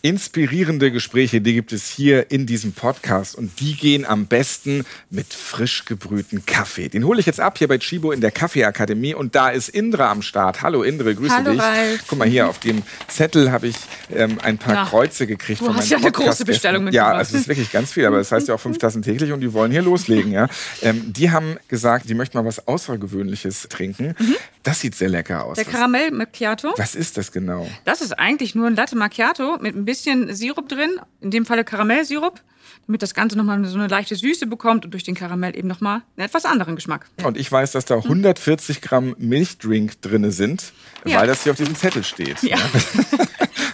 Inspirierende Gespräche, die gibt es hier in diesem Podcast und die gehen am besten mit frisch gebrühten Kaffee. Den hole ich jetzt ab hier bei Chibo in der Kaffeeakademie und da ist Indra am Start. Hallo Indre, grüße Hallo, dich. Ralf. Guck mal hier, auf dem Zettel habe ich ähm, ein paar Ja. Kreuze gekriegt Du hast ja eine große. Bestellung Ja, mitgebracht. also es ist wirklich ganz viel, aber das heißt ja auch fünf Tassen täglich und die wollen hier loslegen. Ja. Ähm, die haben gesagt, die möchten mal was Außergewöhnliches trinken. Das sieht sehr lecker aus. Der Karamell Macchiato. was ist das genau? Das ist eigentlich nur ein Latte Macchiato mit ein bisschen Sirup drin, in dem Falle Karamellsirup, damit das Ganze nochmal so eine leichte Süße bekommt und durch den Karamell eben nochmal einen etwas anderen Geschmack. Und ich weiß, dass da 140 Gramm Milchdrink drin sind, Ja. weil das hier auf diesem Zettel steht. Ja.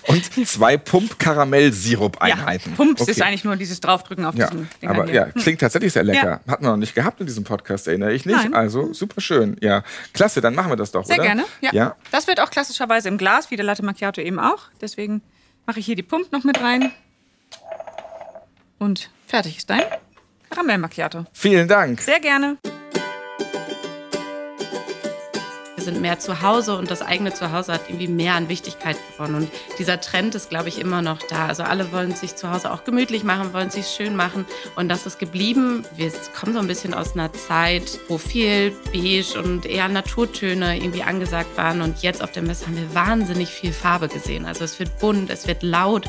Und zwei Pump-Karamell-Sirup-Einheiten. Pumps Okay. ist eigentlich nur dieses Draufdrücken auf Ja, diesen Dingern aber hier. ja, klingt tatsächlich sehr lecker. Ja. Hatten wir noch nicht gehabt in diesem Podcast, erinnere ich nicht. Nein. Also super schön. Ja, klasse, dann machen wir das doch, Sehr oder? gerne. Ja. ja. Das wird auch klassischerweise im Glas, wie der Latte Macchiato eben auch. Deswegen mache ich hier die Pump noch mit rein. Und fertig ist dein Karamell Macchiato. Vielen Dank. Sehr gerne. Sind mehr zu Hause und das eigene Zuhause hat irgendwie mehr an Wichtigkeit gewonnen. Und dieser Trend ist, glaube ich, immer noch da. Also alle wollen sich zu Hause auch gemütlich machen, wollen sich schön machen. Und das ist geblieben. Wir kommen so ein bisschen aus einer Zeit, wo viel Beige und eher Naturtöne irgendwie angesagt waren. Und jetzt auf der Messe haben wir wahnsinnig viel Farbe gesehen. Also es wird bunt, es wird laut.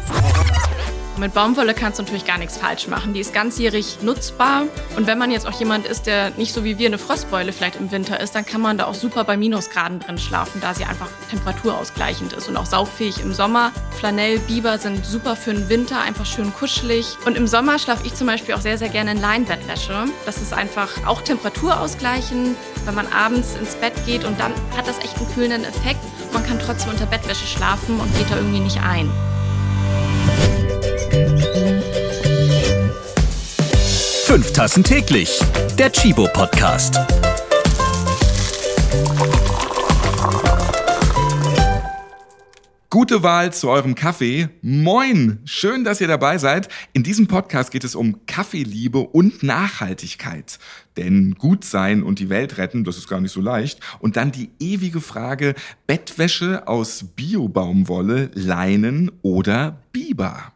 Mit Baumwolle kannst du natürlich gar nichts falsch machen. Die ist ganzjährig nutzbar. Und wenn man jetzt auch jemand ist, der nicht so wie wir eine Frostbeule vielleicht im Winter ist, dann kann man da auch super bei Minusgraden drin schlafen, da sie einfach temperaturausgleichend ist und auch saugfähig im Sommer. Flanell, Biber sind super für den Winter, einfach schön kuschelig. Und im Sommer schlafe ich zum Beispiel auch sehr, sehr gerne in Leinbettwäsche. Das ist einfach auch temperaturausgleichend, wenn man abends ins Bett geht und dann hat das echt einen kühlenden Effekt. Man kann trotzdem unter Bettwäsche schlafen und geht da irgendwie nicht ein. Fünf Tassen täglich. Der Chibo Podcast. Gute Wahl zu eurem Kaffee. Moin! Schön, dass ihr dabei seid. In diesem Podcast geht es um Kaffeeliebe und Nachhaltigkeit. Denn gut sein und die Welt retten, das ist gar nicht so leicht. Und dann die ewige Frage, Bettwäsche aus Biobaumwolle, Leinen oder Biber?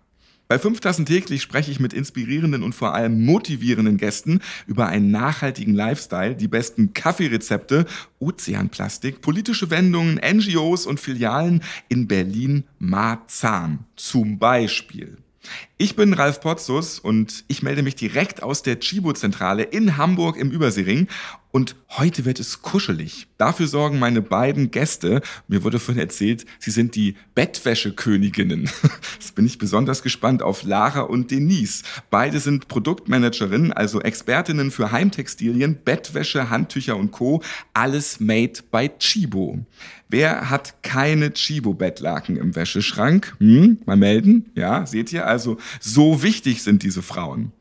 Bei fünf Tassen täglich spreche ich mit inspirierenden und vor allem motivierenden Gästen über einen nachhaltigen Lifestyle, die besten Kaffeerezepte, Ozeanplastik, politische Wendungen, NGOs und Filialen in Berlin-Marzahn. Zum Beispiel. Ich bin Ralf Potzus und ich melde mich direkt aus der Chibo-Zentrale in Hamburg im Überseering. Und heute wird es kuschelig. Dafür sorgen meine beiden Gäste. Mir wurde vorhin erzählt, sie sind die Bettwäscheköniginnen. Jetzt bin ich besonders gespannt auf Lara und Denise. Beide sind Produktmanagerinnen, also Expertinnen für Heimtextilien, Bettwäsche, Handtücher und Co. Alles made by Chibo. Wer hat keine Chibo-Bettlaken im Wäscheschrank? Hm, mal melden. Ja, seht ihr? Also, so wichtig sind diese Frauen.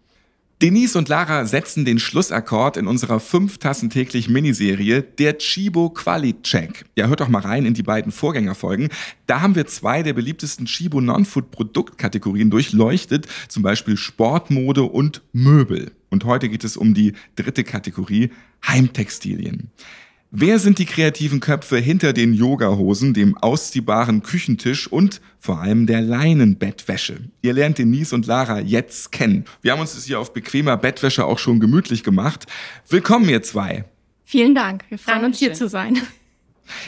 Denise und Lara setzen den Schlussakkord in unserer fünf Tassen täglich Miniserie Der Chibo Quali Check. Ja, hört doch mal rein in die beiden Vorgängerfolgen. Da haben wir zwei der beliebtesten Chibo Non-Food Produktkategorien durchleuchtet, zum Beispiel Sportmode und Möbel. Und heute geht es um die dritte Kategorie Heimtextilien. Wer sind die kreativen Köpfe hinter den Yogahosen, dem ausziehbaren Küchentisch und vor allem der Leinenbettwäsche? Ihr lernt Denise und Lara jetzt kennen. Wir haben uns das hier auf bequemer Bettwäsche auch schon gemütlich gemacht. Willkommen, ihr zwei. Vielen Dank. Wir freuen uns hier Dankeschön. zu sein.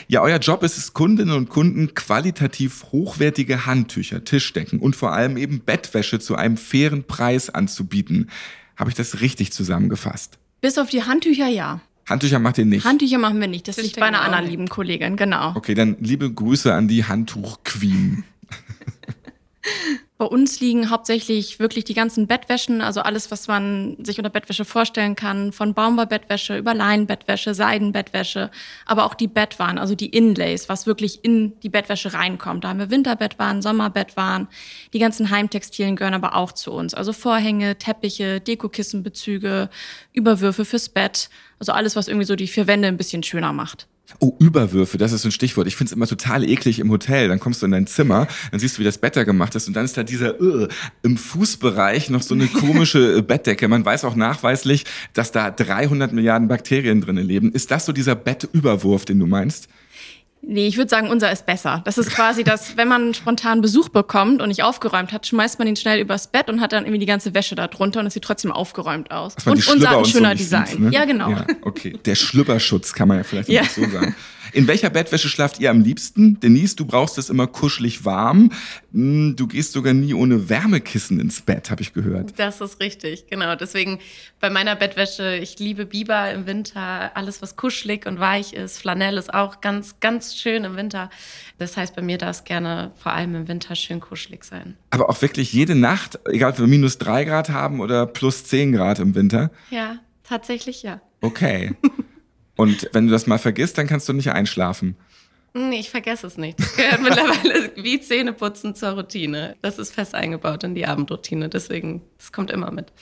Ja, euer Job ist es, Kundinnen und Kunden qualitativ hochwertige Handtücher, Tischdecken und vor allem eben Bettwäsche zu einem fairen Preis anzubieten. Habe ich das richtig zusammengefasst? Bis auf die Handtücher, ja. Handtücher macht ihr nicht. Handtücher machen wir nicht. Das liegt bei einer anderen lieben Kollegin, genau. Okay, dann liebe Grüße an die Handtuch-Queen. Bei uns liegen hauptsächlich wirklich die ganzen Bettwäschen, also alles, was man sich unter Bettwäsche vorstellen kann, von Baumwollbettwäsche über Leinenbettwäsche, Seidenbettwäsche, aber auch die Bettwaren, also die Inlays, was wirklich in die Bettwäsche reinkommt. Da haben wir Winterbettwaren, Sommerbettwaren. Die ganzen Heimtextilien gehören aber auch zu uns. Also Vorhänge, Teppiche, Dekokissenbezüge, Überwürfe fürs Bett. Also alles, was irgendwie so die vier Wände ein bisschen schöner macht. Oh, Überwürfe, das ist so ein Stichwort. Ich find's immer total eklig im Hotel. Dann kommst du in dein Zimmer, dann siehst du, wie das Bett da gemacht ist und dann ist da dieser uh, im Fußbereich noch so eine komische äh, Bettdecke. Man weiß auch nachweislich, dass da 300 Milliarden Bakterien drinnen leben. Ist das so dieser Bettüberwurf, den du meinst? Nee, ich würde sagen, unser ist besser. Das ist quasi das, wenn man spontan Besuch bekommt und nicht aufgeräumt hat, schmeißt man ihn schnell übers Bett und hat dann irgendwie die ganze Wäsche da drunter und es sieht trotzdem aufgeräumt aus. Und unser hat ein so schöner nicht Design. Sieht, ne? Ja, genau. Ja, okay. Der Schlüpperschutz kann man ja vielleicht Ja. so sagen. In welcher Bettwäsche schlaft ihr am liebsten? Denise, du brauchst es immer kuschelig warm. Hm, Du gehst sogar nie ohne Wärmekissen ins Bett, habe ich gehört. Das ist richtig, genau. Deswegen bei meiner Bettwäsche, ich liebe Biber im Winter, alles was kuschelig und weich ist. Flanell ist auch ganz, ganz schön im Winter. Das heißt, bei mir darf es gerne vor allem im Winter schön kuschelig sein. Aber auch wirklich jede Nacht, egal ob wir minus drei Grad haben oder plus zehn Grad im Winter. Ja, tatsächlich ja. Okay. Und wenn du das mal vergisst, dann kannst du nicht einschlafen. Nee, ich vergesse es nicht. Das gehört mittlerweile wie Zähneputzen zur Routine. Das ist fest eingebaut in die Abendroutine. Deswegen, das kommt immer mit.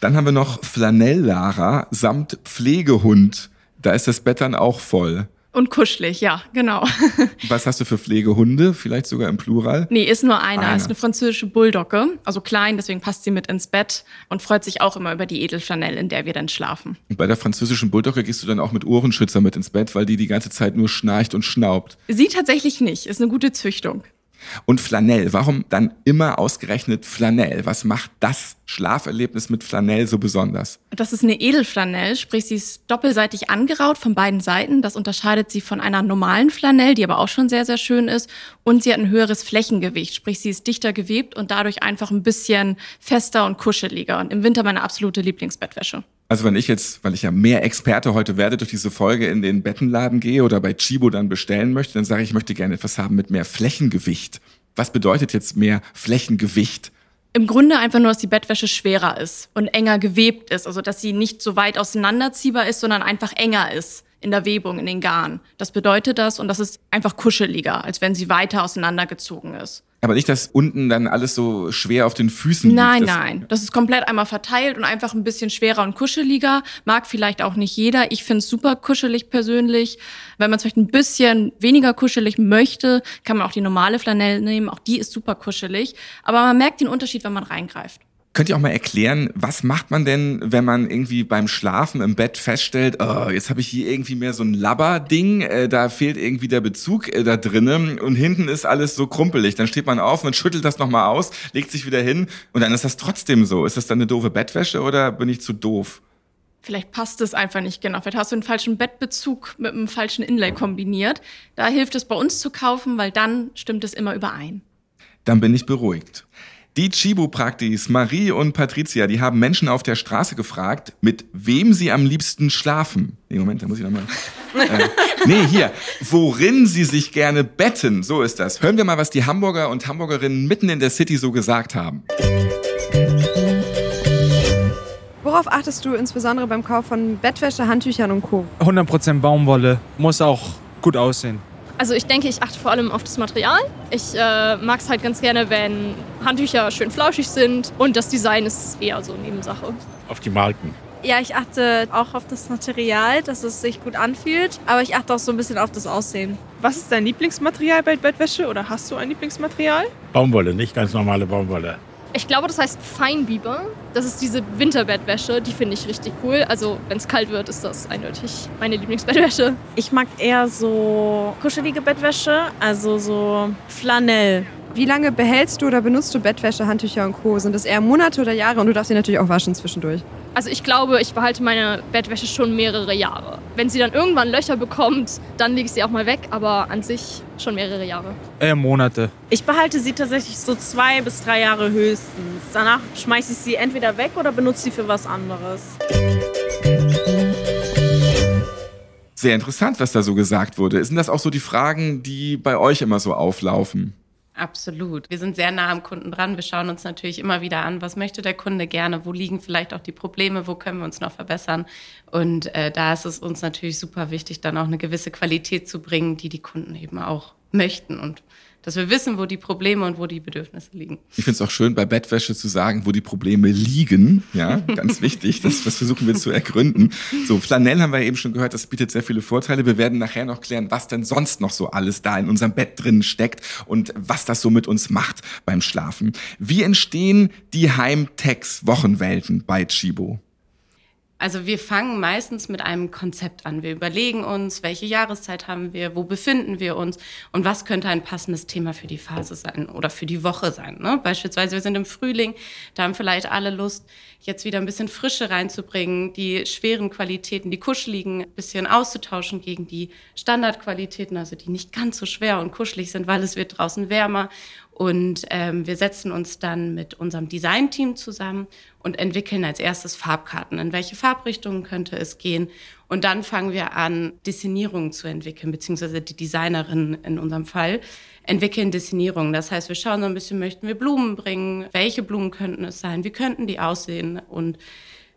Dann haben wir noch Flanell-Lara samt Pflegehund. Da ist das Bett dann auch voll. Und kuschelig, ja, genau. Was hast du für Pflegehunde? Vielleicht sogar im Plural? Nee, ist nur einer. Einer. Ist eine französische Bulldogge. Also klein, deswegen passt sie mit ins Bett und freut sich auch immer über die Edelflanell, in der wir dann schlafen. Und bei der französischen Bulldogge gehst du dann auch mit Ohrenschützer mit ins Bett, weil die die ganze Zeit nur schnarcht und schnaubt. Sie tatsächlich nicht. Ist eine gute Züchtung. Und Flanell, warum dann immer ausgerechnet Flanell? Was macht das Schlaferlebnis mit Flanell so besonders? Das ist eine Edelflanell, sprich sie ist doppelseitig angeraut von beiden Seiten. Das unterscheidet sie von einer normalen Flanell, die aber auch schon sehr, sehr schön ist. Und sie hat ein höheres Flächengewicht, sprich sie ist dichter gewebt und dadurch einfach ein bisschen fester und kuscheliger. Und im Winter meine absolute Lieblingsbettwäsche. Also wenn ich jetzt, weil ich ja mehr Experte heute werde, durch diese Folge in den Bettenladen gehe oder bei Chibo dann bestellen möchte, dann sage ich, ich möchte gerne etwas haben mit mehr Flächengewicht. Was bedeutet jetzt mehr Flächengewicht? Im Grunde einfach nur, dass die Bettwäsche schwerer ist und enger gewebt ist. Also, dass sie nicht so weit auseinanderziehbar ist, sondern einfach enger ist in der Webung, in den Garn. Das bedeutet das und das ist einfach kuscheliger, als wenn sie weiter auseinandergezogen ist. Aber nicht, dass unten dann alles so schwer auf den Füßen Nein, liegt. Das- nein. Das ist komplett einmal verteilt und einfach ein bisschen schwerer und kuscheliger. Mag vielleicht auch nicht jeder. Ich finde es super kuschelig persönlich. Wenn man es vielleicht ein bisschen weniger kuschelig möchte, kann man auch die normale Flanell nehmen. Auch die ist super kuschelig. Aber man merkt den Unterschied, wenn man reingreift. Könnt ihr auch mal erklären, was macht man denn, wenn man irgendwie beim Schlafen im Bett feststellt, oh, jetzt habe ich hier irgendwie mehr so ein Labber-Ding, äh, da fehlt irgendwie der Bezug äh, da drinnen und hinten ist alles so krumpelig. Dann steht man auf, man schüttelt das nochmal aus, legt sich wieder hin und dann ist das trotzdem so. Ist das dann eine doofe Bettwäsche oder bin ich zu doof? Vielleicht passt es einfach nicht genau. Vielleicht hast du einen falschen Bettbezug mit einem falschen Inlay kombiniert. Da hilft es bei uns zu kaufen, weil dann stimmt es immer überein. Dann bin ich beruhigt. Die Chibo-Praktis Marie und Patricia, die haben Menschen auf der Straße gefragt, mit wem sie am liebsten schlafen. Nee, Moment, da muss ich nochmal. äh, nee, hier. Worin sie sich gerne betten. So ist das. Hören wir mal, was die Hamburger und Hamburgerinnen mitten in der City so gesagt haben. Worauf achtest du insbesondere beim Kauf von Bettwäsche, Handtüchern und Co.? 100% Baumwolle. Muss auch gut aussehen. Also ich denke, ich achte vor allem auf das Material. Ich äh, mag es halt ganz gerne, wenn Handtücher schön flauschig sind und das Design ist eher so Nebensache. auf die Marken. Ja, ich achte auch auf das Material, dass es sich gut anfühlt, aber ich achte auch so ein bisschen auf das Aussehen. Was ist dein Lieblingsmaterial bei Bettwäsche oder hast du ein Lieblingsmaterial? Baumwolle, nicht ganz normale Baumwolle. Ich glaube, das heißt Feinbiber. Das ist diese Winterbettwäsche, die finde ich richtig cool. Also wenn es kalt wird, ist das eindeutig meine Lieblingsbettwäsche. Ich mag eher so kuschelige Bettwäsche, also so Flanell. Wie lange behältst du oder benutzt du Bettwäsche, Handtücher und Co.? Sind das eher Monate oder Jahre? Und du darfst sie natürlich auch waschen zwischendurch. Also ich glaube, ich behalte meine Bettwäsche schon mehrere Jahre. Wenn sie dann irgendwann Löcher bekommt, dann lege ich sie auch mal weg, aber an sich schon mehrere Jahre. Eher Monate. Ich behalte sie tatsächlich so zwei bis drei Jahre höchstens. Danach schmeiße ich sie entweder weg oder benutze sie für was anderes. Sehr interessant, was da so gesagt wurde. Sind das auch so die Fragen, die bei euch immer so auflaufen? Absolut. Wir sind sehr nah am Kunden dran. Wir schauen uns natürlich immer wieder an, was möchte der Kunde gerne, wo liegen vielleicht auch die Probleme, wo können wir uns noch verbessern. Und äh, da ist es uns natürlich super wichtig, dann auch eine gewisse Qualität zu bringen, die die Kunden eben auch möchten und dass wir wissen, wo die Probleme und wo die Bedürfnisse liegen. Ich finde es auch schön, bei Bettwäsche zu sagen, wo die Probleme liegen. Ja, ganz wichtig. Das, das versuchen wir zu ergründen. So, Flanell haben wir eben schon gehört, das bietet sehr viele Vorteile. Wir werden nachher noch klären, was denn sonst noch so alles da in unserem Bett drin steckt und was das so mit uns macht beim Schlafen. Wie entstehen die Heimtex-Wochenwelten bei Chibo? Also wir fangen meistens mit einem Konzept an. Wir überlegen uns, welche Jahreszeit haben wir, wo befinden wir uns und was könnte ein passendes Thema für die Phase sein oder für die Woche sein. Ne? Beispielsweise, wir sind im Frühling, da haben vielleicht alle Lust, jetzt wieder ein bisschen Frische reinzubringen, die schweren Qualitäten, die kuscheligen, ein bisschen auszutauschen gegen die Standardqualitäten, also die nicht ganz so schwer und kuschelig sind, weil es wird draußen wärmer. Und ähm, wir setzen uns dann mit unserem Designteam zusammen und entwickeln als erstes Farbkarten. In welche Farbrichtungen könnte es gehen? Und dann fangen wir an, Designierungen zu entwickeln, beziehungsweise die Designerin in unserem Fall entwickeln Designierungen. Das heißt, wir schauen so ein bisschen, möchten wir Blumen bringen? Welche Blumen könnten es sein? Wie könnten die aussehen? Und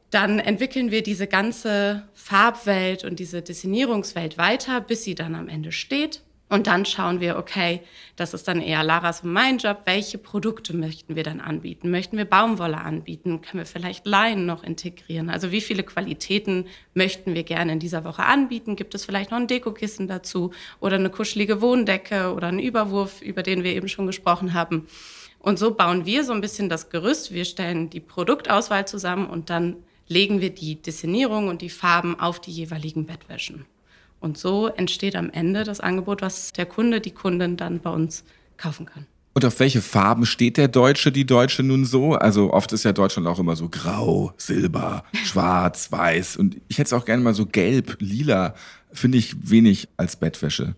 dann entwickeln wir diese ganze Farbwelt und diese Designierungswelt weiter, bis sie dann am Ende steht. Und dann schauen wir, okay, das ist dann eher Laras und mein Job. Welche Produkte möchten wir dann anbieten? Möchten wir Baumwolle anbieten? Können wir vielleicht Leinen noch integrieren? Also wie viele Qualitäten möchten wir gerne in dieser Woche anbieten? Gibt es vielleicht noch ein Dekokissen dazu oder eine kuschelige Wohndecke oder einen Überwurf, über den wir eben schon gesprochen haben? Und so bauen wir so ein bisschen das Gerüst. Wir stellen die Produktauswahl zusammen und dann legen wir die Designierung und die Farben auf die jeweiligen Bettwäschen. Und so entsteht am Ende das Angebot, was der Kunde, die Kundin dann bei uns kaufen kann. Und auf welche Farben steht der Deutsche, die Deutsche nun so? Also oft ist ja Deutschland auch immer so grau, silber, schwarz, weiß. Und ich hätte es auch gerne mal so gelb, lila. Finde ich wenig als Bettwäsche.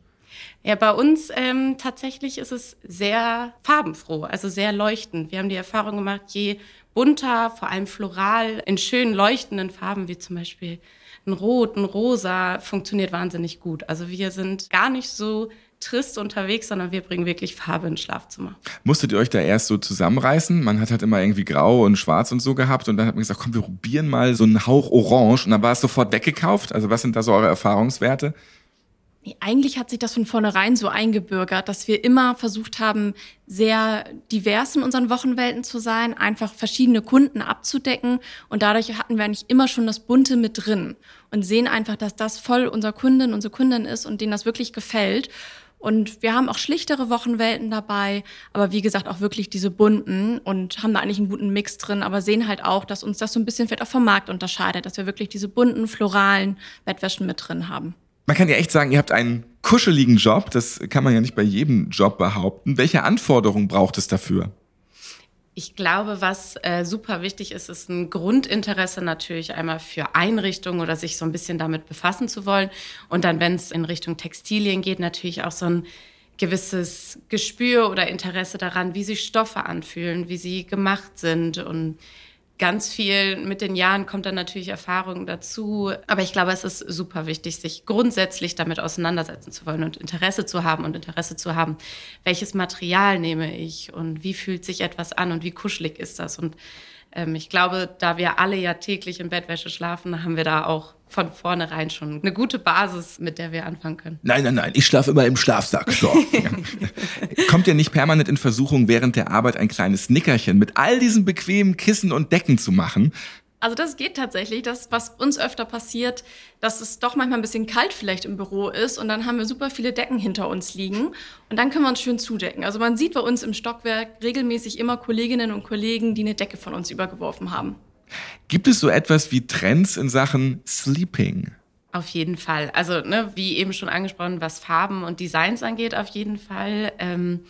Ja, bei uns ähm, tatsächlich ist es sehr farbenfroh, also sehr leuchtend. Wir haben die Erfahrung gemacht, je bunter, vor allem floral, in schönen leuchtenden Farben, wie zum Beispiel ein Rot, ein Rosa funktioniert wahnsinnig gut. Also wir sind gar nicht so trist unterwegs, sondern wir bringen wirklich Farbe ins Schlafzimmer. Musstet ihr euch da erst so zusammenreißen? Man hat halt immer irgendwie grau und schwarz und so gehabt und dann hat man gesagt, komm, wir probieren mal so einen Hauch orange und dann war es sofort weggekauft. Also was sind da so eure Erfahrungswerte? Nee, eigentlich hat sich das von vornherein so eingebürgert, dass wir immer versucht haben, sehr divers in unseren Wochenwelten zu sein, einfach verschiedene Kunden abzudecken. Und dadurch hatten wir eigentlich immer schon das Bunte mit drin und sehen einfach, dass das voll unser Kundin, unsere Kundin ist und denen das wirklich gefällt. Und wir haben auch schlichtere Wochenwelten dabei, aber wie gesagt auch wirklich diese bunten und haben da eigentlich einen guten Mix drin, aber sehen halt auch, dass uns das so ein bisschen vielleicht auch vom Markt unterscheidet, dass wir wirklich diese bunten, floralen Bettwäschen mit drin haben man kann ja echt sagen, ihr habt einen kuscheligen Job. Das kann man ja nicht bei jedem Job behaupten. Welche Anforderungen braucht es dafür? Ich glaube, was äh, super wichtig ist, ist ein Grundinteresse natürlich einmal für Einrichtungen oder sich so ein bisschen damit befassen zu wollen. Und dann, wenn es in Richtung Textilien geht, natürlich auch so ein gewisses Gespür oder Interesse daran, wie sich Stoffe anfühlen, wie sie gemacht sind und ganz viel mit den Jahren kommt dann natürlich Erfahrung dazu. Aber ich glaube, es ist super wichtig, sich grundsätzlich damit auseinandersetzen zu wollen und Interesse zu haben und Interesse zu haben, welches Material nehme ich und wie fühlt sich etwas an und wie kuschelig ist das. Und ähm, ich glaube, da wir alle ja täglich in Bettwäsche schlafen, haben wir da auch von vornherein schon eine gute Basis, mit der wir anfangen können. Nein, nein, nein, ich schlafe immer im Schlafsack. So. Kommt ihr nicht permanent in Versuchung, während der Arbeit ein kleines Nickerchen mit all diesen bequemen Kissen und Decken zu machen? Also das geht tatsächlich. Das, was uns öfter passiert, dass es doch manchmal ein bisschen kalt vielleicht im Büro ist und dann haben wir super viele Decken hinter uns liegen und dann können wir uns schön zudecken. Also man sieht bei uns im Stockwerk regelmäßig immer Kolleginnen und Kollegen, die eine Decke von uns übergeworfen haben. Gibt es so etwas wie Trends in Sachen Sleeping? Auf jeden Fall. Also, ne, wie eben schon angesprochen, was Farben und Designs angeht, auf jeden Fall. Ähm,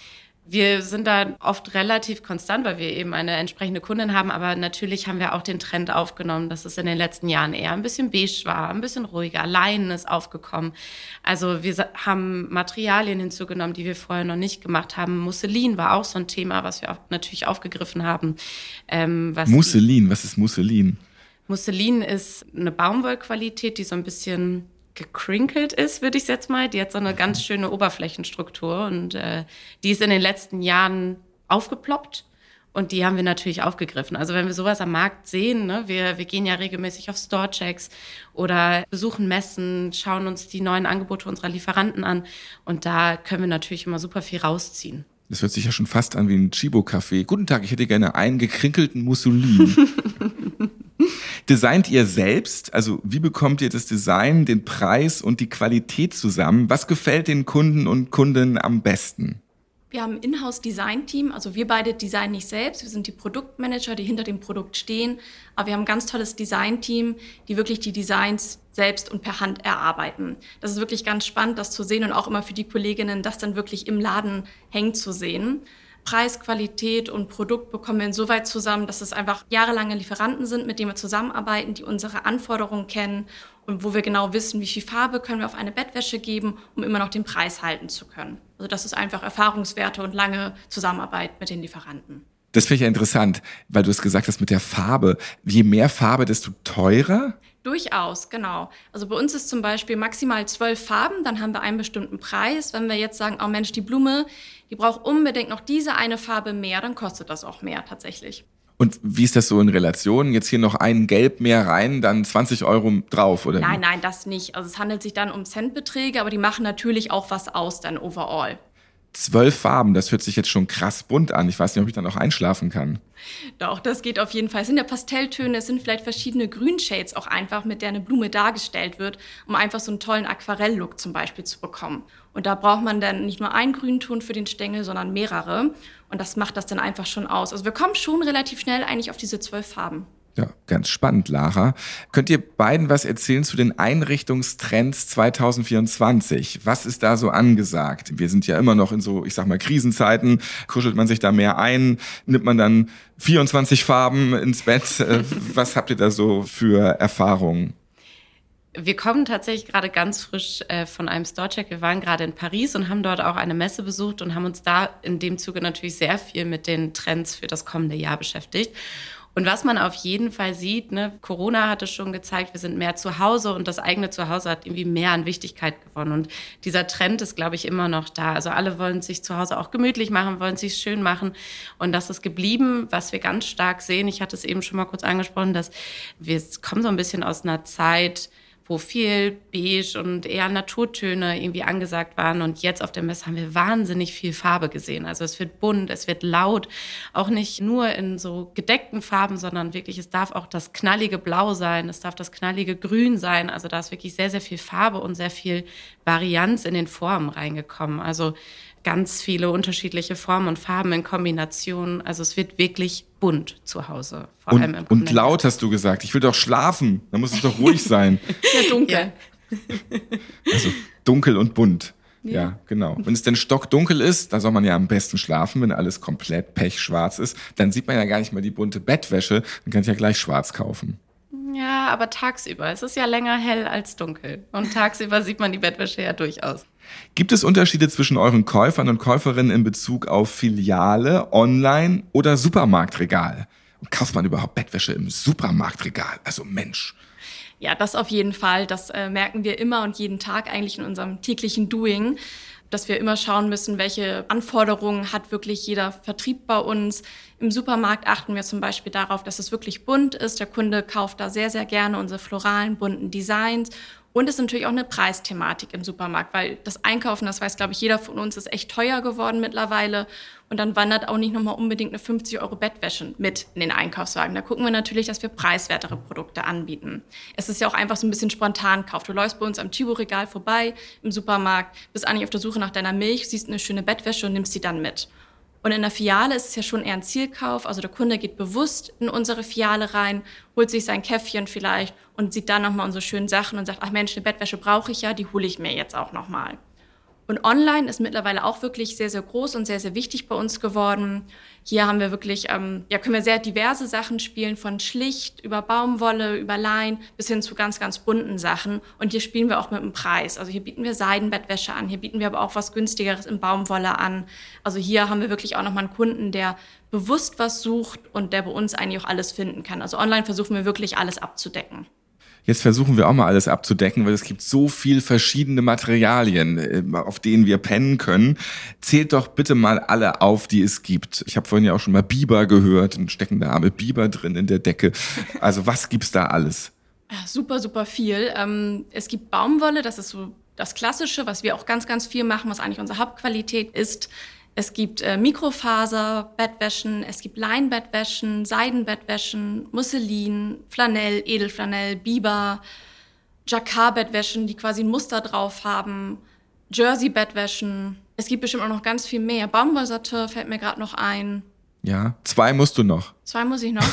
wir sind da oft relativ konstant, weil wir eben eine entsprechende Kundin haben. Aber natürlich haben wir auch den Trend aufgenommen, dass es in den letzten Jahren eher ein bisschen beige war, ein bisschen ruhiger. Leinen ist aufgekommen. Also wir haben Materialien hinzugenommen, die wir vorher noch nicht gemacht haben. Musselin war auch so ein Thema, was wir natürlich aufgegriffen haben. Ähm, was Musselin, was ist Musselin? Musselin ist eine Baumwollqualität, die so ein bisschen gekrinkelt ist, würde ich jetzt mal. Die hat so eine ganz schöne Oberflächenstruktur und äh, die ist in den letzten Jahren aufgeploppt. Und die haben wir natürlich aufgegriffen. Also wenn wir sowas am Markt sehen, ne, wir, wir gehen ja regelmäßig auf Storechecks oder besuchen Messen, schauen uns die neuen Angebote unserer Lieferanten an. Und da können wir natürlich immer super viel rausziehen. Das hört sich ja schon fast an wie ein Chibo-Café. Guten Tag, ich hätte gerne einen gekrinkelten Mussolin. Designt ihr selbst? Also wie bekommt ihr das Design, den Preis und die Qualität zusammen? Was gefällt den Kunden und Kundinnen am besten? Wir haben ein Inhouse-Design-Team, also wir beide designen nicht selbst, wir sind die Produktmanager, die hinter dem Produkt stehen, aber wir haben ein ganz tolles Design-Team, die wirklich die Designs selbst und per Hand erarbeiten. Das ist wirklich ganz spannend, das zu sehen und auch immer für die Kolleginnen, das dann wirklich im Laden hängen zu sehen. Preis, Qualität und Produkt bekommen wir insoweit zusammen, dass es einfach jahrelange Lieferanten sind, mit denen wir zusammenarbeiten, die unsere Anforderungen kennen und wo wir genau wissen, wie viel Farbe können wir auf eine Bettwäsche geben, um immer noch den Preis halten zu können. Also das ist einfach Erfahrungswerte und lange Zusammenarbeit mit den Lieferanten. Das finde ich ja interessant, weil du es gesagt hast mit der Farbe. Je mehr Farbe, desto teurer? Durchaus, genau. Also bei uns ist zum Beispiel maximal zwölf Farben, dann haben wir einen bestimmten Preis. Wenn wir jetzt sagen, oh Mensch, die Blume, die braucht unbedingt noch diese eine Farbe mehr, dann kostet das auch mehr tatsächlich. Und wie ist das so in Relation? Jetzt hier noch ein Gelb mehr rein, dann 20 Euro drauf, oder? Nein, nein, das nicht. Also es handelt sich dann um Centbeträge, aber die machen natürlich auch was aus dann overall zwölf Farben, das hört sich jetzt schon krass bunt an. Ich weiß nicht, ob ich dann auch einschlafen kann. Doch, das geht auf jeden Fall. Es sind ja Pastelltöne, es sind vielleicht verschiedene Grünshades auch einfach, mit der eine Blume dargestellt wird, um einfach so einen tollen Aquarell-Look zum Beispiel zu bekommen. Und da braucht man dann nicht nur einen Grünton für den Stängel, sondern mehrere. Und das macht das dann einfach schon aus. Also wir kommen schon relativ schnell eigentlich auf diese zwölf Farben. Ja, ganz spannend, Lara. Könnt ihr beiden was erzählen zu den Einrichtungstrends 2024? Was ist da so angesagt? Wir sind ja immer noch in so, ich sag mal, Krisenzeiten. Kuschelt man sich da mehr ein? Nimmt man dann 24 Farben ins Bett? Äh, was habt ihr da so für Erfahrungen? Wir kommen tatsächlich gerade ganz frisch äh, von einem Storecheck. Wir waren gerade in Paris und haben dort auch eine Messe besucht und haben uns da in dem Zuge natürlich sehr viel mit den Trends für das kommende Jahr beschäftigt. Und was man auf jeden Fall sieht, ne, Corona hat es schon gezeigt, wir sind mehr zu Hause und das eigene Zuhause hat irgendwie mehr an Wichtigkeit gewonnen. Und dieser Trend ist, glaube ich, immer noch da. Also alle wollen sich zu Hause auch gemütlich machen, wollen sich schön machen. Und das ist geblieben, was wir ganz stark sehen. Ich hatte es eben schon mal kurz angesprochen, dass wir kommen so ein bisschen aus einer Zeit, wo viel Beige und eher Naturtöne irgendwie angesagt waren. Und jetzt auf der Messe haben wir wahnsinnig viel Farbe gesehen. Also es wird bunt, es wird laut, auch nicht nur in so gedeckten Farben, sondern wirklich, es darf auch das knallige Blau sein, es darf das knallige Grün sein. Also da ist wirklich sehr, sehr viel Farbe und sehr viel Varianz in den Formen reingekommen. Also ganz viele unterschiedliche Formen und Farben in Kombination. Also es wird wirklich bunt zu Hause. Vor und, allem im und laut hast du gesagt. Ich will doch schlafen. Da muss es doch ruhig sein. Sehr dunkel. Also dunkel und bunt. Ja. ja. genau. Wenn es denn stockdunkel ist, da soll man ja am besten schlafen, wenn alles komplett pechschwarz ist. Dann sieht man ja gar nicht mal die bunte Bettwäsche. Dann kann ich ja gleich schwarz kaufen. Ja, aber tagsüber. Es ist ja länger hell als dunkel. Und tagsüber sieht man die Bettwäsche ja durchaus. Gibt es Unterschiede zwischen euren Käufern und Käuferinnen in Bezug auf Filiale, Online oder Supermarktregal? Und kauft man überhaupt Bettwäsche im Supermarktregal? Also Mensch. Ja, das auf jeden Fall. Das äh, merken wir immer und jeden Tag eigentlich in unserem täglichen Doing dass wir immer schauen müssen, welche Anforderungen hat wirklich jeder Vertrieb bei uns. Im Supermarkt achten wir zum Beispiel darauf, dass es wirklich bunt ist. Der Kunde kauft da sehr, sehr gerne unsere floralen, bunten Designs und es ist natürlich auch eine Preisthematik im Supermarkt, weil das Einkaufen, das weiß, glaube ich, jeder von uns, ist echt teuer geworden mittlerweile. Und dann wandert auch nicht nochmal unbedingt eine 50 Euro Bettwäsche mit in den Einkaufswagen. Da gucken wir natürlich, dass wir preiswertere Produkte anbieten. Es ist ja auch einfach so ein bisschen spontan Kauf. Du läufst bei uns am Chibo-Regal vorbei im Supermarkt, bist eigentlich auf der Suche nach deiner Milch, siehst eine schöne Bettwäsche und nimmst sie dann mit. Und in der Filiale ist es ja schon eher ein Zielkauf. Also der Kunde geht bewusst in unsere Filiale rein, holt sich sein Käffchen vielleicht und sieht dann nochmal unsere schönen Sachen und sagt, ach Mensch, eine Bettwäsche brauche ich ja, die hole ich mir jetzt auch nochmal. Und online ist mittlerweile auch wirklich sehr, sehr groß und sehr, sehr wichtig bei uns geworden. Hier haben wir wirklich, ähm, ja, können wir sehr diverse Sachen spielen, von schlicht über Baumwolle, über Lein bis hin zu ganz, ganz bunten Sachen. Und hier spielen wir auch mit dem Preis. Also hier bieten wir Seidenbettwäsche an, hier bieten wir aber auch was günstigeres in Baumwolle an. Also hier haben wir wirklich auch nochmal einen Kunden, der bewusst was sucht und der bei uns eigentlich auch alles finden kann. Also online versuchen wir wirklich alles abzudecken. Jetzt versuchen wir auch mal alles abzudecken, weil es gibt so viel verschiedene Materialien, äh, auf denen wir pennen können. Zählt doch bitte mal alle auf, die es gibt. Ich habe vorhin ja auch schon mal Biber gehört, ein steckender Arme Biber drin in der Decke. Also was gibt's da alles? Super, super viel. Ähm, es gibt Baumwolle, das ist so das Klassische, was wir auch ganz, ganz viel machen, was eigentlich unsere Hauptqualität ist. Es gibt äh, Mikrofaser-Bettwäschen, es gibt Leinbettwäschen, Seidenbettwäschen, Musselin, Flanell, Edelflanell, Biber, Jacquard-Bettwäschen, die quasi ein Muster drauf haben. Jersey-Bettwäschen. Es gibt bestimmt auch noch ganz viel mehr. Baumwollsatte fällt mir gerade noch ein. Ja, zwei musst du noch. Zwei muss ich noch.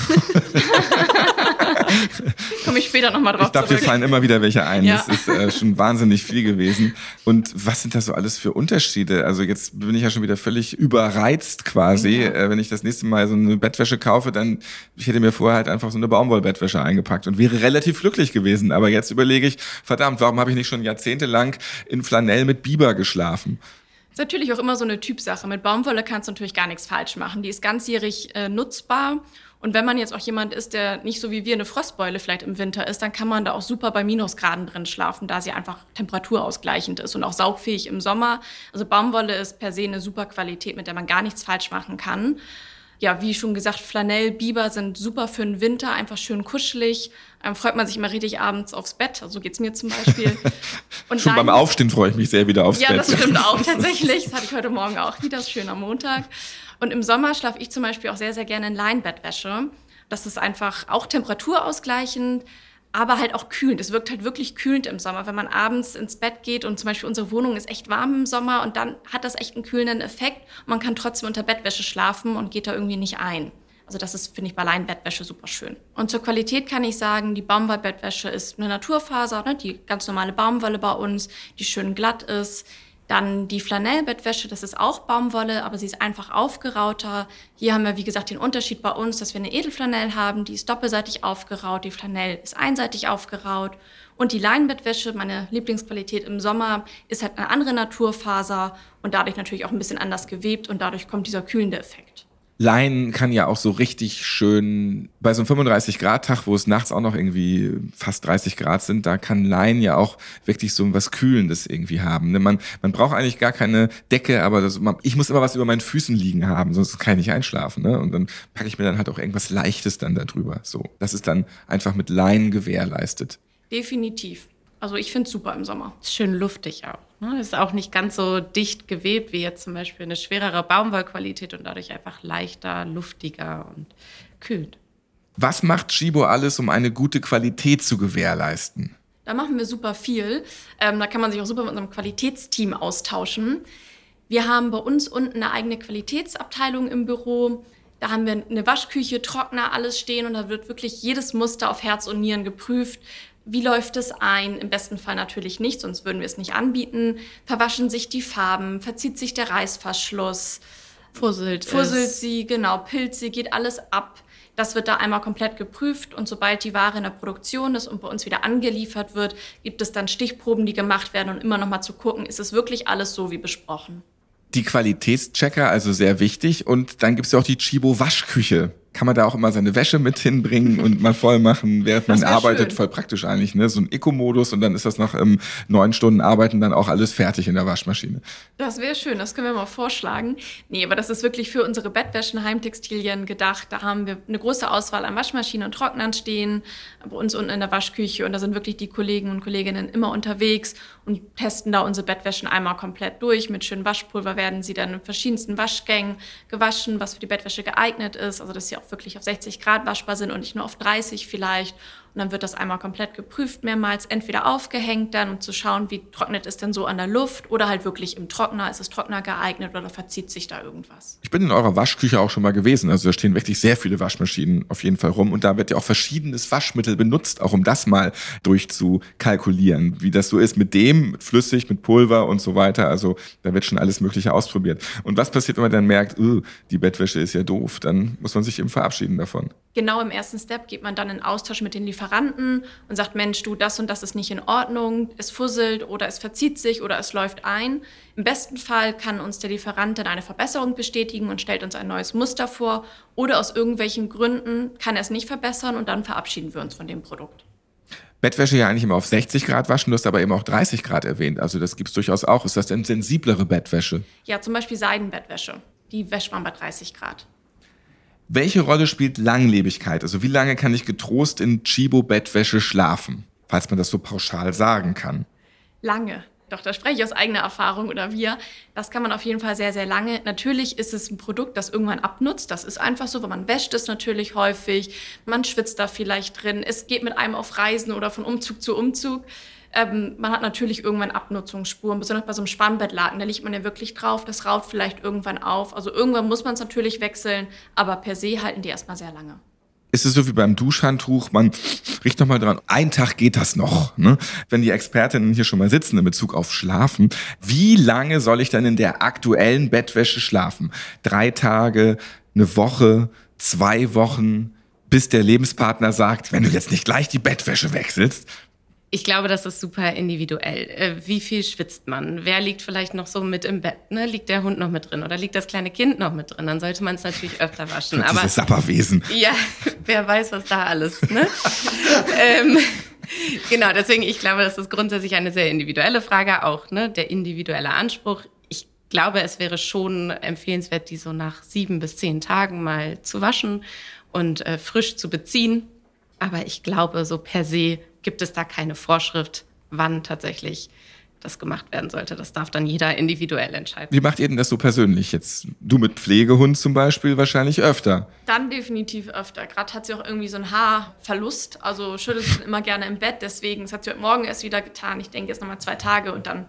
Komme ich später nochmal drauf Ich glaube, dir zurück. fallen immer wieder welche ein. Ja. Das ist äh, schon wahnsinnig viel gewesen. Und was sind da so alles für Unterschiede? Also jetzt bin ich ja schon wieder völlig überreizt quasi. Äh, wenn ich das nächste Mal so eine Bettwäsche kaufe, dann ich hätte mir vorher halt einfach so eine Baumwollbettwäsche eingepackt und wäre relativ glücklich gewesen. Aber jetzt überlege ich, verdammt, warum habe ich nicht schon jahrzehntelang in Flanell mit Biber geschlafen? Ist natürlich auch immer so eine Typsache. Mit Baumwolle kannst du natürlich gar nichts falsch machen. Die ist ganzjährig äh, nutzbar. Und wenn man jetzt auch jemand ist, der nicht so wie wir eine Frostbeule vielleicht im Winter ist, dann kann man da auch super bei Minusgraden drin schlafen, da sie einfach temperaturausgleichend ist und auch saugfähig im Sommer. Also Baumwolle ist per se eine super Qualität, mit der man gar nichts falsch machen kann. Ja, wie schon gesagt, Flanell, Biber sind super für den Winter, einfach schön kuschelig. Ähm, freut man sich immer richtig abends aufs Bett. Also so geht's mir zum Beispiel. Und Schon beim Lein- Aufstehen freue ich mich sehr wieder aufs ja, Bett. das stimmt auch tatsächlich. Das hatte ich heute Morgen auch wieder. Schön am Montag. Und im Sommer schlafe ich zum Beispiel auch sehr, sehr gerne in Leinbettwäsche. Das ist einfach auch temperaturausgleichend, aber halt auch kühlend. Es wirkt halt wirklich kühlend im Sommer, wenn man abends ins Bett geht und zum Beispiel unsere Wohnung ist echt warm im Sommer und dann hat das echt einen kühlenden Effekt. Man kann trotzdem unter Bettwäsche schlafen und geht da irgendwie nicht ein. Also das ist, finde ich, bei Leinbettwäsche super schön. Und zur Qualität kann ich sagen, die Baumwollbettwäsche ist eine Naturfaser, ne, die ganz normale Baumwolle bei uns, die schön glatt ist. Dann die Flanellbettwäsche, das ist auch Baumwolle, aber sie ist einfach aufgerauter. Hier haben wir, wie gesagt, den Unterschied bei uns, dass wir eine Edelflanell haben, die ist doppelseitig aufgeraut, die Flanell ist einseitig aufgeraut. Und die Leinbettwäsche, meine Lieblingsqualität im Sommer, ist halt eine andere Naturfaser und dadurch natürlich auch ein bisschen anders gewebt und dadurch kommt dieser kühlende Effekt. Leinen kann ja auch so richtig schön, bei so einem 35-Grad-Tag, wo es nachts auch noch irgendwie fast 30 Grad sind, da kann Leinen ja auch wirklich so was Kühlendes irgendwie haben. ne? Man, man braucht eigentlich gar keine Decke, aber das, ich muss immer was über meinen Füßen liegen haben, sonst kann ich nicht einschlafen. Ne? Und dann packe ich mir dann halt auch irgendwas Leichtes dann da drüber. So, das ist dann einfach mit Leinen gewährleistet. Definitiv. Also ich finde es super im Sommer. Schön luftig auch. Ne? Ist auch nicht ganz so dicht gewebt wie jetzt zum Beispiel eine schwerere Baumwollqualität und dadurch einfach leichter, luftiger und kühlt. Was macht Chibo alles, um eine gute Qualität zu gewährleisten? Da machen wir super viel. Ähm, da kann man sich auch super mit unserem Qualitätsteam austauschen. Wir haben bei uns unten eine eigene Qualitätsabteilung im Büro. Da haben wir eine Waschküche, Trockner, alles stehen und da wird wirklich jedes Muster auf Herz und Nieren geprüft. Wie läuft es ein? Im besten Fall natürlich nicht, sonst würden wir es nicht anbieten. Verwaschen sich die Farben, verzieht sich der Reißverschluss, Fusselt fusselt es. sie, genau, Pilze, geht alles ab. Das wird da einmal komplett geprüft und sobald die Ware in der Produktion ist und bei uns wieder angeliefert wird, gibt es dann Stichproben, die gemacht werden und immer noch mal zu gucken, ist es wirklich alles so wie besprochen. Die Qualitätschecker, also sehr wichtig. Und dann gibt's ja auch die Chibo Waschküche. Kann man da auch immer seine Wäsche mit hinbringen und mal voll machen, während man arbeitet? schön. Voll praktisch eigentlich, ne? So ein Eco-Modus und dann ist das nach ähm, neun Stunden Arbeiten dann auch alles fertig in der Waschmaschine. Das wäre schön, das können wir mal vorschlagen. Nee, aber das ist wirklich für unsere Bettwäschen, Heimtextilien gedacht. Da haben wir eine große Auswahl an Waschmaschinen und Trocknern stehen, bei uns unten in der Waschküche. Und da sind wirklich die Kollegen und Kolleginnen immer unterwegs und testen da unsere Bettwäschen einmal komplett durch. Mit schönem Waschpulver werden sie dann in verschiedensten Waschgängen gewaschen, was für die Bettwäsche geeignet ist. Also, dass sie auch wirklich auf 60 Grad waschbar sind und nicht nur auf 30 vielleicht. Und dann wird das einmal komplett geprüft, mehrmals entweder aufgehängt dann, um zu schauen, wie trocknet es denn so an der Luft oder halt wirklich im Trockner, ist es Trockner geeignet oder verzieht sich da irgendwas. Ich bin in eurer Waschküche auch schon mal gewesen. Also da stehen wirklich sehr viele Waschmaschinen auf jeden Fall rum. Und da wird ja auch verschiedenes Waschmittel benutzt, auch um das mal durchzukalkulieren, wie das so ist mit dem, mit flüssig, mit Pulver und so weiter. Also da wird schon alles Mögliche ausprobiert. Und was passiert, wenn man dann merkt, "Uh, die Bettwäsche ist ja doof? Dann muss man sich eben verabschieden davon. Genau im ersten Step geht man dann in Austausch mit den Lieferanten und sagt, Mensch, du, das und das ist nicht in Ordnung, es fusselt oder es verzieht sich oder es läuft ein. Im besten Fall kann uns der Lieferant dann eine Verbesserung bestätigen und stellt uns ein neues Muster vor oder aus irgendwelchen Gründen kann er es nicht verbessern und dann verabschieden wir uns von dem Produkt. Bettwäsche ja eigentlich immer auf 60 Grad waschen, du hast aber eben auch 30 Grad erwähnt. Also das gibt's durchaus auch. Ist das denn sensiblere Bettwäsche? Ja, zum Beispiel Seidenbettwäsche. Die wäscht man bei 30 Grad. Welche Rolle spielt Langlebigkeit? Also wie lange kann ich getrost in Chibo-Bettwäsche schlafen? Falls man das so pauschal sagen kann. Lange. Doch, da spreche ich aus eigener Erfahrung oder wir. Das kann man auf jeden Fall sehr, sehr lange. Natürlich ist es ein Produkt, das irgendwann abnutzt. Das ist einfach so, weil man wäscht es natürlich häufig. Man schwitzt da vielleicht drin. Es geht mit einem auf Reisen oder von Umzug zu Umzug. Ähm, man hat natürlich irgendwann Abnutzungsspuren, besonders bei so einem Spannbettlaken. Da liegt man ja wirklich drauf, das rauft vielleicht irgendwann auf. Also irgendwann muss man es natürlich wechseln, aber per se halten die erstmal sehr lange ist es so wie beim Duschhandtuch, man riecht noch mal dran, ein Tag geht das noch. Ne? Wenn die Expertinnen hier schon mal sitzen in Bezug auf Schlafen, wie lange soll ich dann in der aktuellen Bettwäsche schlafen? Drei Tage, eine Woche, zwei Wochen, bis der Lebenspartner sagt, wenn du jetzt nicht gleich die Bettwäsche wechselst, ich glaube, das ist super individuell. Äh, wie viel schwitzt man? Wer liegt vielleicht noch so mit im Bett? Ne? Liegt der Hund noch mit drin oder liegt das kleine Kind noch mit drin? Dann sollte man es natürlich öfter waschen. Aber Dieses Sapperwesen. Ja, wer weiß, was da alles. Ne? ähm, genau, deswegen, ich glaube, das ist grundsätzlich eine sehr individuelle Frage, auch ne? der individuelle Anspruch. Ich glaube, es wäre schon empfehlenswert, die so nach sieben bis zehn Tagen mal zu waschen und äh, frisch zu beziehen. Aber ich glaube, so per se gibt es da keine Vorschrift, wann tatsächlich das gemacht werden sollte. Das darf dann jeder individuell entscheiden. Wie macht ihr denn das so persönlich? Jetzt du mit Pflegehund zum Beispiel wahrscheinlich öfter. Dann definitiv öfter. Gerade hat sie auch irgendwie so einen Haarverlust. Also schüttelt sie immer gerne im Bett. Deswegen, das hat sie heute Morgen erst wieder getan. Ich denke jetzt nochmal zwei Tage und dann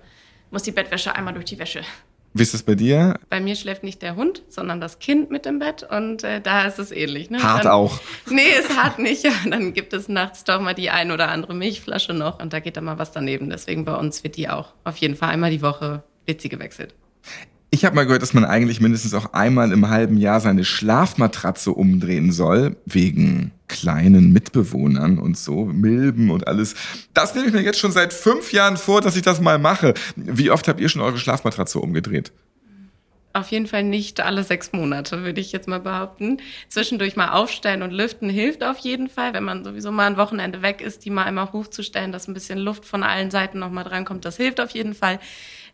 muss die Bettwäsche einmal durch die Wäsche. Wie ist das bei dir? Bei mir schläft nicht der Hund, sondern das Kind mit im Bett und äh, da ist es ähnlich. Ne? Hart dann, auch. Nee, ist hart nicht. Ja, dann gibt es nachts doch mal die ein oder andere Milchflasche noch und da geht dann mal was daneben. Deswegen bei uns wird die auch auf jeden Fall einmal die Woche wird sie gewechselt. Ich habe mal gehört, dass man eigentlich mindestens auch einmal im halben Jahr seine Schlafmatratze umdrehen soll, wegen kleinen Mitbewohnern und so, Milben und alles. Das nehme ich mir jetzt schon seit fünf Jahren vor, dass ich das mal mache. Wie oft habt ihr schon eure Schlafmatratze umgedreht? Auf jeden Fall nicht alle sechs Monate, würde ich jetzt mal behaupten. Zwischendurch mal aufstellen und lüften hilft auf jeden Fall, wenn man sowieso mal ein Wochenende weg ist, die mal einmal hochzustellen, dass ein bisschen Luft von allen Seiten nochmal drankommt. Das hilft auf jeden Fall.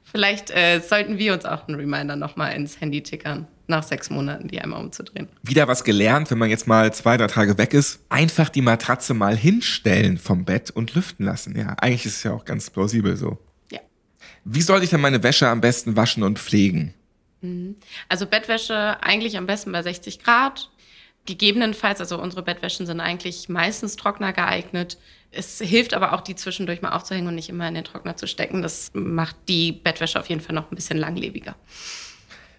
Vielleicht äh, sollten wir uns auch einen Reminder nochmal ins Handy tickern, nach sechs Monaten die einmal umzudrehen. Wieder was gelernt, wenn man jetzt mal zwei, drei Tage weg ist. Einfach die Matratze mal hinstellen vom Bett und lüften lassen. Ja, eigentlich ist es ja auch ganz plausibel so. Ja. Wie soll ich denn meine Wäsche am besten waschen und pflegen? Mhm. Also Bettwäsche eigentlich am besten bei 60 Grad. Gegebenenfalls, also unsere Bettwäschen sind eigentlich meistens trockner geeignet. Es hilft aber auch, die zwischendurch mal aufzuhängen und nicht immer in den Trockner zu stecken. Das macht die Bettwäsche auf jeden Fall noch ein bisschen langlebiger.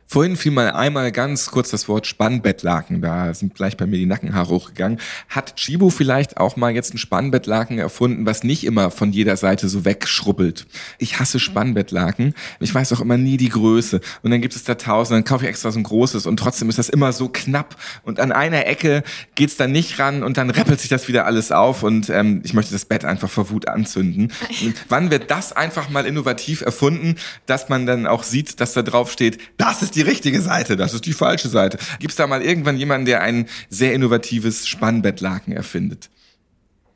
Vorhin fiel mal einmal ganz kurz das Wort Spannbettlaken. Da sind gleich bei mir die Nackenhaare hochgegangen. Hat Chibo vielleicht auch mal jetzt ein Spannbettlaken erfunden, was nicht immer von jeder Seite so wegschrubbelt? Ich hasse Spannbettlaken. Ich weiß auch immer nie die Größe. Und dann gibt es da tausend, dann kaufe ich extra so ein großes und trotzdem ist das immer so knapp. Und an einer Ecke geht's dann nicht ran und dann rappelt sich das wieder alles auf und ähm, ich möchte das Bett einfach vor Wut anzünden. Und wann wird das einfach mal innovativ erfunden, dass man dann auch sieht, dass da drauf steht, das ist die richtige Seite, das ist die falsche Seite. Gibt es da mal irgendwann jemanden, der ein sehr innovatives Spannbettlaken erfindet?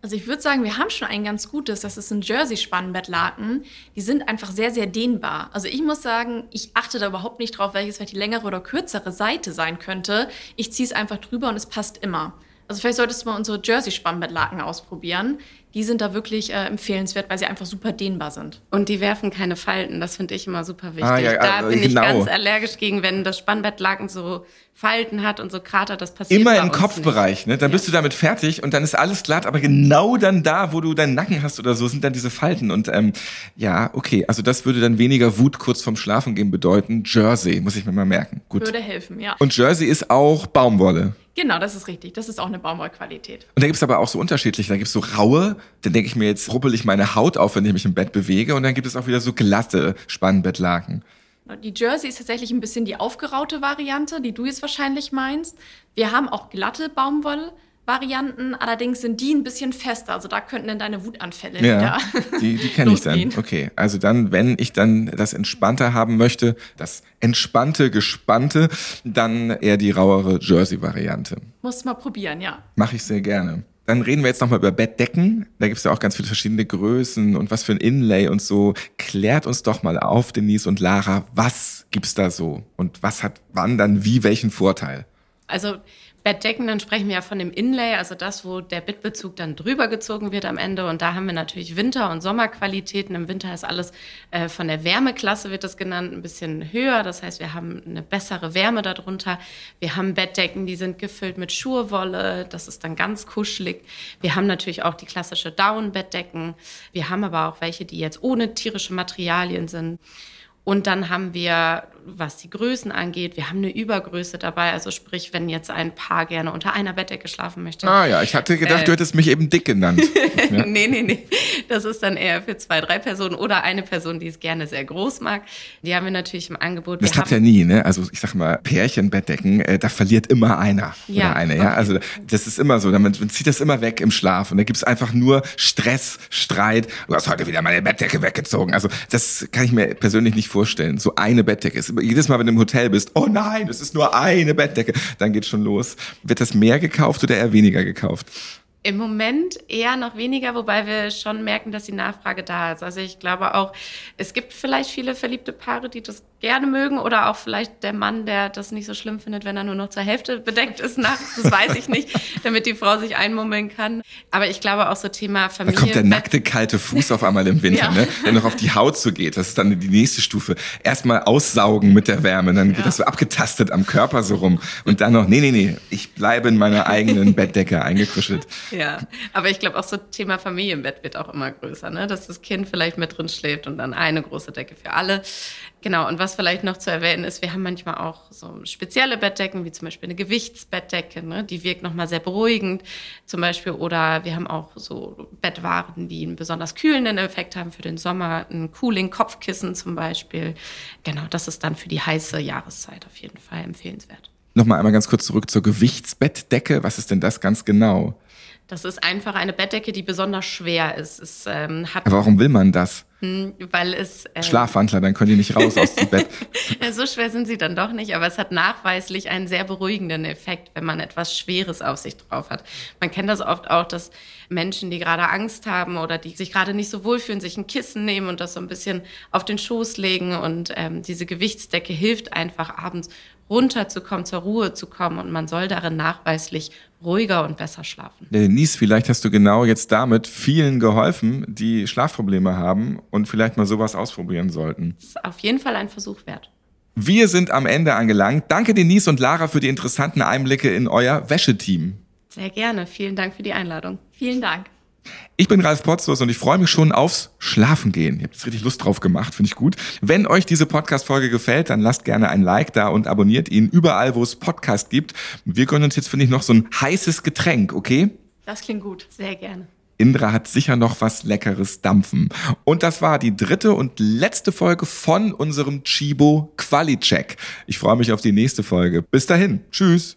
Also ich würde sagen, wir haben schon ein ganz gutes, das ist ein Jersey-Spannbettlaken. Die sind einfach sehr, sehr dehnbar. Also ich muss sagen, ich achte da überhaupt nicht drauf, welches vielleicht die längere oder kürzere Seite sein könnte. Ich ziehe es einfach drüber und es passt immer. Also vielleicht solltest du mal unsere Jersey-Spannbettlaken ausprobieren die sind da wirklich äh, empfehlenswert, weil sie einfach super dehnbar sind. Und die werfen keine Falten, das finde ich immer super wichtig. Ah, ja, da äh, bin genau. ich ganz allergisch gegen, wenn das Spannbettlaken so Falten hat und so Krater, das passiert Immer bei im uns Kopfbereich, ne? Dann bist du damit fertig und dann ist alles glatt, aber genau dann da, wo du deinen Nacken hast oder so, sind dann diese Falten. Und ähm, ja, okay, also das würde dann weniger Wut kurz vorm Schlafen gehen bedeuten. Jersey, muss ich mir mal merken. Gut. Würde helfen, ja. Und Jersey ist auch Baumwolle. Genau, das ist richtig. Das ist auch eine Baumwollqualität. Und da gibt's aber auch so unterschiedliche. Da gibt's so raue, dann denke ich mir, jetzt ruppel ich meine Haut auf, wenn ich mich im Bett bewege. Und dann gibt es auch wieder so glatte Spannbettlaken. Die Jersey ist tatsächlich ein bisschen die aufgeraute Variante, die du jetzt wahrscheinlich meinst. Wir haben auch glatte Baumwollvarianten, allerdings sind die ein bisschen fester. Also da könnten dann deine Wutanfälle Ja, wieder die, die kenne ich dann. Okay, also dann, wenn ich dann das Entspannter haben möchte, das entspannte, gespannte, dann eher die rauere Jersey-Variante. Musst mal probieren, ja. Mache ich sehr gerne. Dann reden wir jetzt nochmal über Bettdecken. Da gibt's ja auch ganz viele verschiedene Größen und was für ein Inlay und so. Klärt uns doch mal auf, Denise und Lara, was gibt's da so? Und was hat wann dann wie welchen Vorteil? Also Bettdecken, dann sprechen wir ja von dem Inlay, also das, wo der Bettbezug dann drüber gezogen wird am Ende. Und da haben wir natürlich Winter- und Sommerqualitäten. Im Winter ist alles äh, von der Wärmeklasse, wird das genannt, ein bisschen höher. Das heißt, wir haben eine bessere Wärme darunter. Wir haben Bettdecken, die sind gefüllt mit Schurwolle. Das ist dann ganz kuschelig. Wir haben natürlich auch die klassische Down-Bettdecken. Wir haben aber auch welche, die jetzt ohne tierische Materialien sind. Und dann haben wir, was die Größen angeht, wir haben eine Übergröße dabei. Also sprich, wenn jetzt ein Paar gerne unter einer Bettdecke schlafen möchte. Ah ja, ich hatte gedacht, Äh. du hättest mich eben dick genannt. Ja. nee, nee, nee. Das ist dann eher für zwei, drei Personen oder eine Person, die es gerne sehr groß mag. Die haben wir natürlich im Angebot. Das klappt ja nie, ne? Also ich sag mal, Pärchenbettdecken, äh, da verliert immer einer Ja, oder eine, ja. okay. Also das ist immer so, man, man zieht das immer weg im Schlaf und da gibt's einfach nur Stress, Streit. Du hast heute wieder meine Bettdecke weggezogen. Also das kann ich mir persönlich nicht vorstellen. So eine Bettdecke ist jedes Mal, wenn du im Hotel bist, oh nein, es ist nur eine Bettdecke, dann geht's schon los. Wird das mehr gekauft oder eher weniger gekauft? Im Moment eher noch weniger, wobei wir schon merken, dass die Nachfrage da ist. Also ich glaube auch, es gibt vielleicht viele verliebte Paare, die das gerne mögen oder auch vielleicht der Mann, der das nicht so schlimm findet, wenn er nur noch zur Hälfte bedeckt ist nachts. Das weiß ich nicht, damit die Frau sich einmummeln kann. Aber ich glaube auch so Thema Da Familie. kommt der nackte, kalte Fuß auf einmal im Winter, Ja. ne? der noch auf die Haut so geht. Das ist dann die nächste Stufe. Erstmal aussaugen mit der Wärme, dann geht das so abgetastet am Körper so rum. Und dann noch, nee, nee, nee, ich bleibe in meiner eigenen Bettdecke eingekuschelt. Ja, aber ich glaube auch so Thema Familienbett wird auch immer größer, ne? dass das Kind vielleicht mit drin schläft und dann eine große Decke für alle. Genau, und was vielleicht noch zu erwähnen ist, wir haben manchmal auch so spezielle Bettdecken, wie zum Beispiel eine Gewichtsbettdecke, ne? die wirkt nochmal sehr beruhigend zum Beispiel. Oder wir haben auch so Bettwaren, die einen besonders kühlenden Effekt haben für den Sommer, ein Cooling-Kopfkissen zum Beispiel. Genau, das ist dann für die heiße Jahreszeit auf jeden Fall empfehlenswert. Nochmal einmal ganz kurz zurück zur Gewichtsbettdecke. Was ist denn das ganz genau? Das ist einfach eine Bettdecke, die besonders schwer ist. Es ähm, hat Aber warum will man das? Hm, Weil es. ähm, Schlafwandler, dann können die nicht raus aus dem Bett. so schwer sind sie dann doch nicht, aber es hat nachweislich einen sehr beruhigenden Effekt, wenn man etwas Schweres auf sich drauf hat. Man kennt das oft auch, dass Menschen, die gerade Angst haben oder die sich gerade nicht so wohlfühlen, sich ein Kissen nehmen und das so ein bisschen auf den Schoß legen. Und ähm, diese Gewichtsdecke hilft einfach abends runterzukommen, zur Ruhe zu kommen und man soll darin nachweislich ruhiger und besser schlafen. Denise, vielleicht hast du genau jetzt damit vielen geholfen, die Schlafprobleme haben und vielleicht mal sowas ausprobieren sollten. Ist auf jeden Fall ein Versuch wert. Wir sind am Ende angelangt. Danke Denise und Lara für die interessanten Einblicke in euer Wäscheteam. Sehr gerne. Vielen Dank für die Einladung. Vielen Dank. Ich bin Ralf Potzus und ich freue mich schon aufs Schlafen gehen. Ihr habt jetzt richtig Lust drauf gemacht, finde ich gut. Wenn euch diese Podcast-Folge gefällt, dann lasst gerne ein Like da und abonniert ihn überall, wo es Podcast gibt. Wir gönnen uns jetzt, finde ich, noch so ein heißes Getränk, okay? Das klingt gut. Sehr gerne. Indra hat sicher noch was Leckeres dampfen. Und das war die dritte und letzte Folge von unserem Chibo Quali-Check. Ich freue mich auf die nächste Folge. Bis dahin. Tschüss.